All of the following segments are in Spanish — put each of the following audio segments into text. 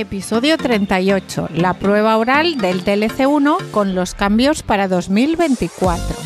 Episodio 38, la prueba oral del TLC1 con los cambios para 2024.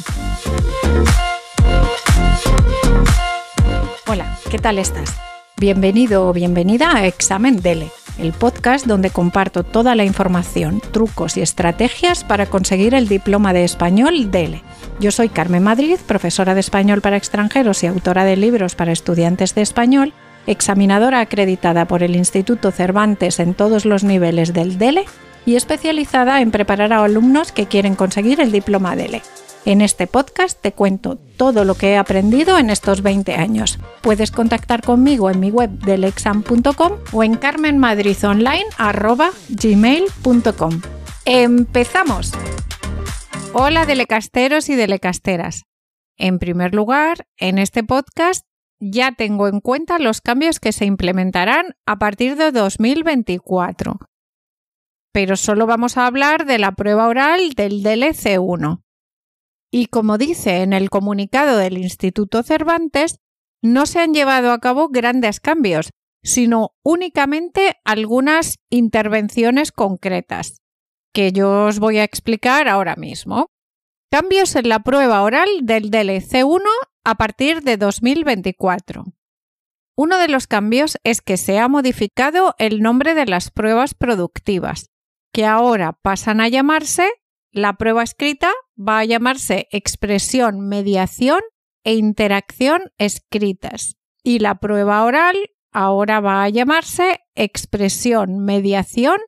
Hola, ¿qué tal estás? Bienvenido o bienvenida a Examen DELE, el podcast donde comparto toda la información, trucos y estrategias para conseguir el diploma de español DELE. Yo soy Carmen Madrid, profesora de español para extranjeros y autora de libros para estudiantes de español examinadora acreditada por el Instituto Cervantes en todos los niveles del DELE y especializada en preparar a alumnos que quieren conseguir el diploma DELE. En este podcast te cuento todo lo que he aprendido en estos 20 años. Puedes contactar conmigo en mi web delexam.com o en carmenmadridonline.gmail.com. ¡Empezamos! Hola delecasteros y delecasteras. En primer lugar, en este podcast ya tengo en cuenta los cambios que se implementarán a partir de 2024. Pero solo vamos a hablar de la prueba oral del DLC1. Y como dice en el comunicado del Instituto Cervantes, no se han llevado a cabo grandes cambios, sino únicamente algunas intervenciones concretas, que yo os voy a explicar ahora mismo. Cambios en la prueba oral del DLC1 a partir de 2024. Uno de los cambios es que se ha modificado el nombre de las pruebas productivas, que ahora pasan a llamarse, la prueba escrita va a llamarse expresión, mediación e interacción escritas, y la prueba oral ahora va a llamarse expresión, mediación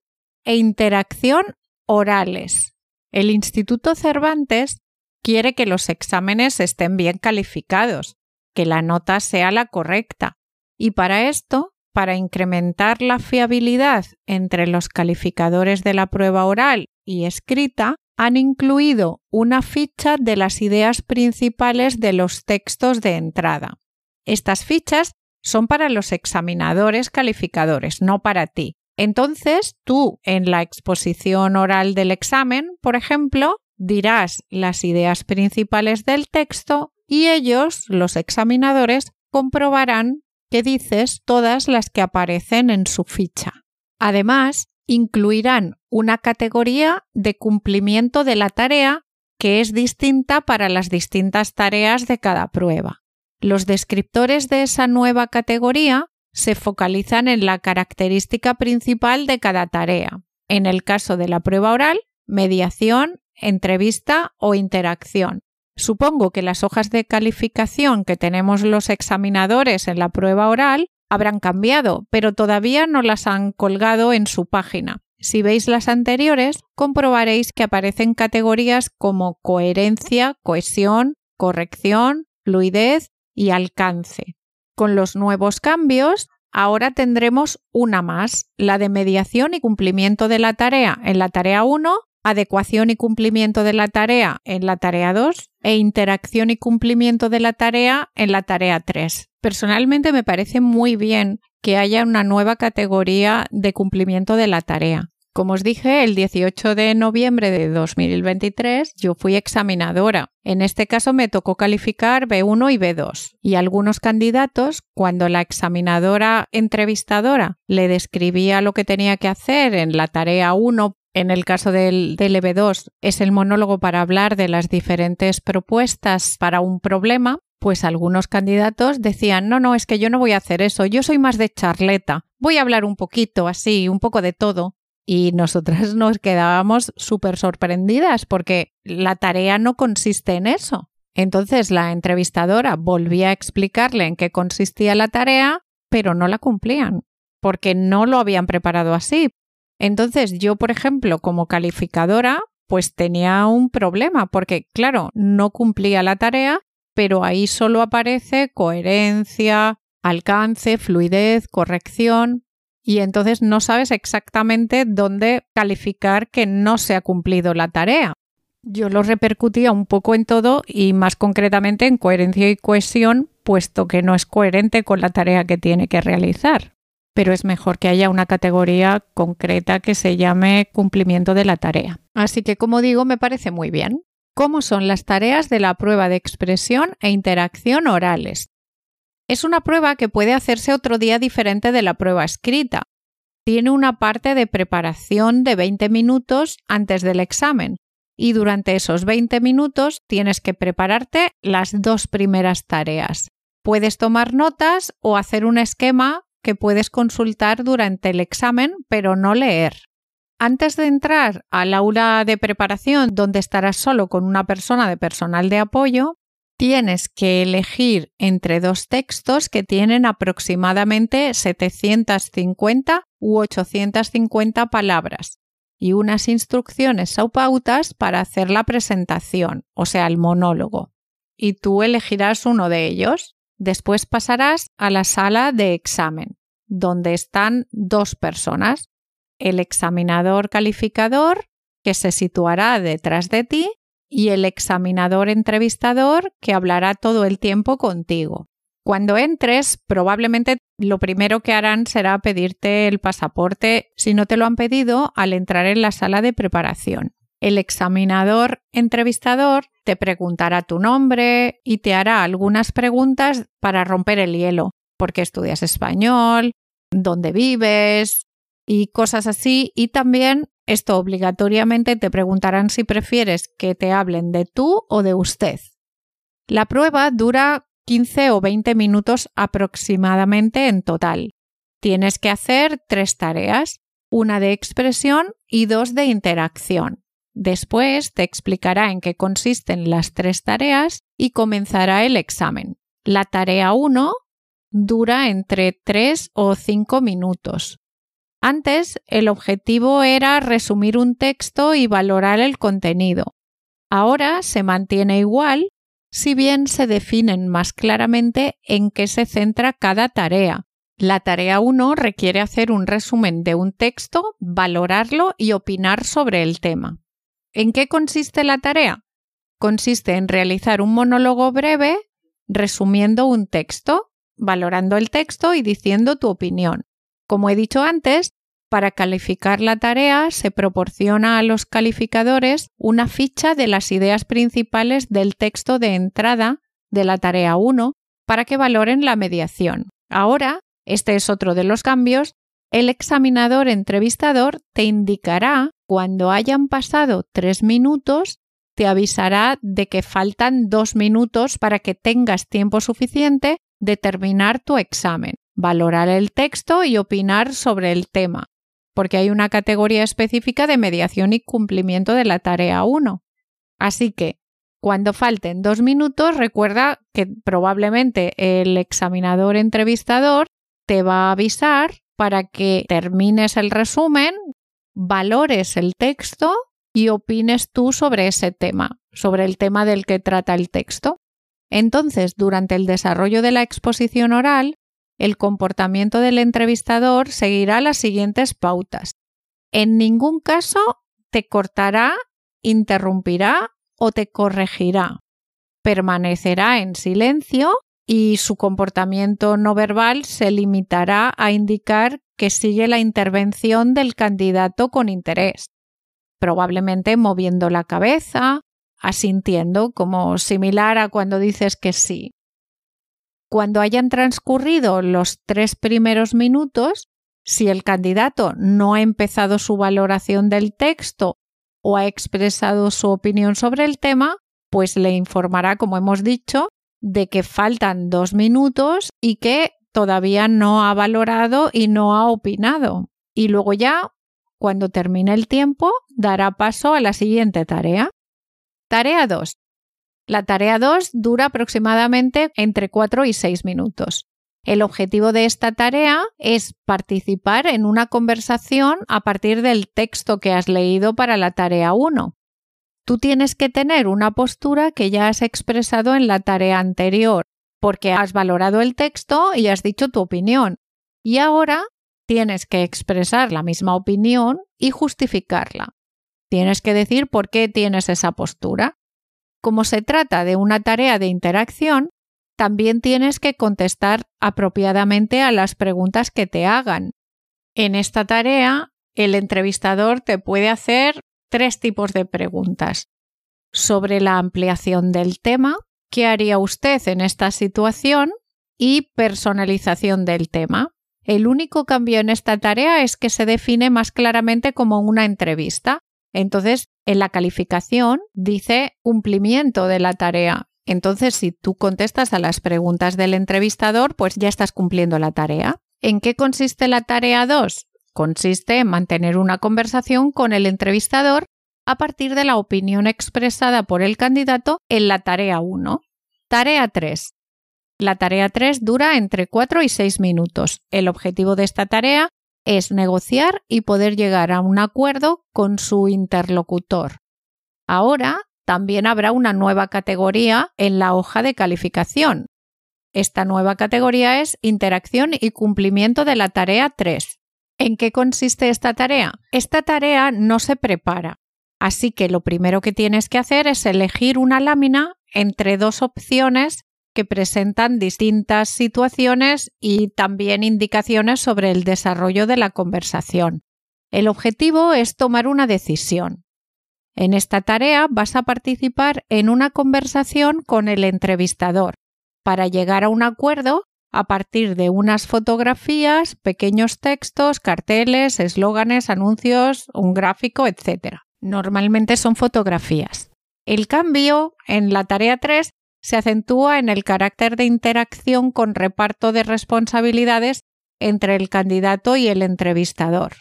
e interacción orales. El Instituto Cervantes quiere que los exámenes estén bien calificados, que la nota sea la correcta. Y para esto, para incrementar la fiabilidad entre los calificadores de la prueba oral y escrita, han incluido una ficha de las ideas principales de los textos de entrada. Estas fichas son para los examinadores calificadores, no para ti. Entonces, tú en la exposición oral del examen, por ejemplo, dirás las ideas principales del texto y ellos, los examinadores, comprobarán que dices todas las que aparecen en su ficha. Además, incluirán una categoría de cumplimiento de la tarea que es distinta para las distintas tareas de cada prueba. Los descriptores de esa nueva categoría se focalizan en la característica principal de cada tarea. En el caso de la prueba oral, mediación, entrevista o interacción. Supongo que las hojas de calificación que tenemos los examinadores en la prueba oral habrán cambiado, pero todavía no las han colgado en su página. Si veis las anteriores, comprobaréis que aparecen categorías como coherencia, cohesión, corrección, fluidez y alcance. Con los nuevos cambios, ahora tendremos una más, la de mediación y cumplimiento de la tarea en la tarea 1 adecuación y cumplimiento de la tarea en la tarea 2 e interacción y cumplimiento de la tarea en la tarea 3. Personalmente me parece muy bien que haya una nueva categoría de cumplimiento de la tarea. Como os dije, el 18 de noviembre de 2023 yo fui examinadora. En este caso me tocó calificar B1 y B2. Y algunos candidatos, cuando la examinadora entrevistadora le describía lo que tenía que hacer en la tarea 1 en el caso del, del EB2 es el monólogo para hablar de las diferentes propuestas para un problema, pues algunos candidatos decían, no, no, es que yo no voy a hacer eso, yo soy más de charleta, voy a hablar un poquito así, un poco de todo. Y nosotras nos quedábamos súper sorprendidas porque la tarea no consiste en eso. Entonces la entrevistadora volvía a explicarle en qué consistía la tarea, pero no la cumplían, porque no lo habían preparado así, entonces yo, por ejemplo, como calificadora, pues tenía un problema porque, claro, no cumplía la tarea, pero ahí solo aparece coherencia, alcance, fluidez, corrección, y entonces no sabes exactamente dónde calificar que no se ha cumplido la tarea. Yo lo repercutía un poco en todo y más concretamente en coherencia y cohesión, puesto que no es coherente con la tarea que tiene que realizar pero es mejor que haya una categoría concreta que se llame cumplimiento de la tarea. Así que, como digo, me parece muy bien. ¿Cómo son las tareas de la prueba de expresión e interacción orales? Es una prueba que puede hacerse otro día diferente de la prueba escrita. tiene una parte de preparación de 20 minutos antes del examen y durante esos 20 minutos tienes que prepararte las dos primeras tareas. Puedes tomar notas o hacer un esquema que puedes consultar durante el examen, pero no leer. Antes de entrar al aula de preparación, donde estarás solo con una persona de personal de apoyo, tienes que elegir entre dos textos que tienen aproximadamente 750 u 850 palabras y unas instrucciones o pautas para hacer la presentación, o sea, el monólogo. Y tú elegirás uno de ellos. Después pasarás a la sala de examen, donde están dos personas, el examinador calificador, que se situará detrás de ti, y el examinador entrevistador, que hablará todo el tiempo contigo. Cuando entres, probablemente lo primero que harán será pedirte el pasaporte si no te lo han pedido al entrar en la sala de preparación. El examinador entrevistador te preguntará tu nombre y te hará algunas preguntas para romper el hielo. ¿Por qué estudias español? ¿Dónde vives? Y cosas así. Y también esto obligatoriamente te preguntarán si prefieres que te hablen de tú o de usted. La prueba dura 15 o 20 minutos aproximadamente en total. Tienes que hacer tres tareas, una de expresión y dos de interacción. Después te explicará en qué consisten las tres tareas y comenzará el examen. La tarea 1 dura entre 3 o 5 minutos. Antes, el objetivo era resumir un texto y valorar el contenido. Ahora se mantiene igual si bien se definen más claramente en qué se centra cada tarea. La tarea 1 requiere hacer un resumen de un texto, valorarlo y opinar sobre el tema. ¿En qué consiste la tarea? Consiste en realizar un monólogo breve resumiendo un texto, valorando el texto y diciendo tu opinión. Como he dicho antes, para calificar la tarea se proporciona a los calificadores una ficha de las ideas principales del texto de entrada de la tarea 1 para que valoren la mediación. Ahora, este es otro de los cambios, el examinador entrevistador te indicará cuando hayan pasado tres minutos, te avisará de que faltan dos minutos para que tengas tiempo suficiente de terminar tu examen, valorar el texto y opinar sobre el tema porque hay una categoría específica de mediación y cumplimiento de la tarea 1. Así que, cuando falten dos minutos, recuerda que probablemente el examinador entrevistador te va a avisar para que termines el resumen, valores el texto y opines tú sobre ese tema, sobre el tema del que trata el texto. Entonces, durante el desarrollo de la exposición oral, el comportamiento del entrevistador seguirá las siguientes pautas. En ningún caso te cortará, interrumpirá o te corregirá. Permanecerá en silencio y su comportamiento no verbal se limitará a indicar que sigue la intervención del candidato con interés, probablemente moviendo la cabeza, asintiendo, como similar a cuando dices que sí. Cuando hayan transcurrido los tres primeros minutos, si el candidato no ha empezado su valoración del texto o ha expresado su opinión sobre el tema, pues le informará, como hemos dicho, de que faltan dos minutos y que todavía no ha valorado y no ha opinado. Y luego ya, cuando termine el tiempo, dará paso a la siguiente tarea. Tarea 2. La tarea 2 dura aproximadamente entre 4 y 6 minutos. El objetivo de esta tarea es participar en una conversación a partir del texto que has leído para la tarea 1. Tú tienes que tener una postura que ya has expresado en la tarea anterior, porque has valorado el texto y has dicho tu opinión. Y ahora tienes que expresar la misma opinión y justificarla. Tienes que decir por qué tienes esa postura. Como se trata de una tarea de interacción, también tienes que contestar apropiadamente a las preguntas que te hagan. En esta tarea, el entrevistador te puede hacer tres tipos de preguntas. Sobre la ampliación del tema, ¿qué haría usted en esta situación? Y personalización del tema. El único cambio en esta tarea es que se define más claramente como una entrevista. Entonces, en la calificación dice cumplimiento de la tarea. Entonces, si tú contestas a las preguntas del entrevistador, pues ya estás cumpliendo la tarea. ¿En qué consiste la tarea 2? Consiste en mantener una conversación con el entrevistador a partir de la opinión expresada por el candidato en la tarea 1. Tarea 3. La tarea 3 dura entre 4 y 6 minutos. El objetivo de esta tarea es negociar y poder llegar a un acuerdo con su interlocutor. Ahora también habrá una nueva categoría en la hoja de calificación. Esta nueva categoría es interacción y cumplimiento de la tarea 3. ¿En qué consiste esta tarea? Esta tarea no se prepara, así que lo primero que tienes que hacer es elegir una lámina entre dos opciones que presentan distintas situaciones y también indicaciones sobre el desarrollo de la conversación. El objetivo es tomar una decisión. En esta tarea vas a participar en una conversación con el entrevistador para llegar a un acuerdo a partir de unas fotografías, pequeños textos, carteles, eslóganes, anuncios, un gráfico, etc. Normalmente son fotografías. El cambio en la tarea 3 se acentúa en el carácter de interacción con reparto de responsabilidades entre el candidato y el entrevistador.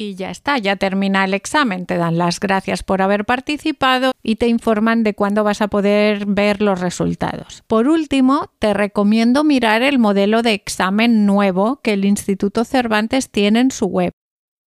Y ya está, ya termina el examen, te dan las gracias por haber participado y te informan de cuándo vas a poder ver los resultados. Por último, te recomiendo mirar el modelo de examen nuevo que el Instituto Cervantes tiene en su web.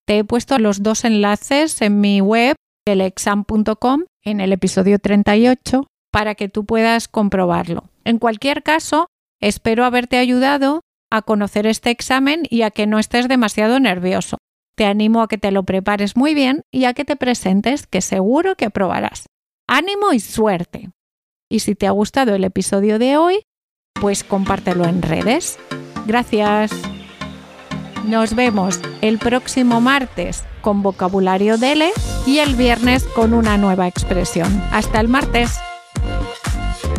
Te he puesto los dos enlaces en mi web, elexam.com, en el episodio 38 para que tú puedas comprobarlo. En cualquier caso, espero haberte ayudado a conocer este examen y a que no estés demasiado nervioso. Te animo a que te lo prepares muy bien y a que te presentes, que seguro que aprobarás. Ánimo y suerte. Y si te ha gustado el episodio de hoy, pues compártelo en redes. Gracias. Nos vemos el próximo martes con vocabulario DELE y el viernes con una nueva expresión. Hasta el martes.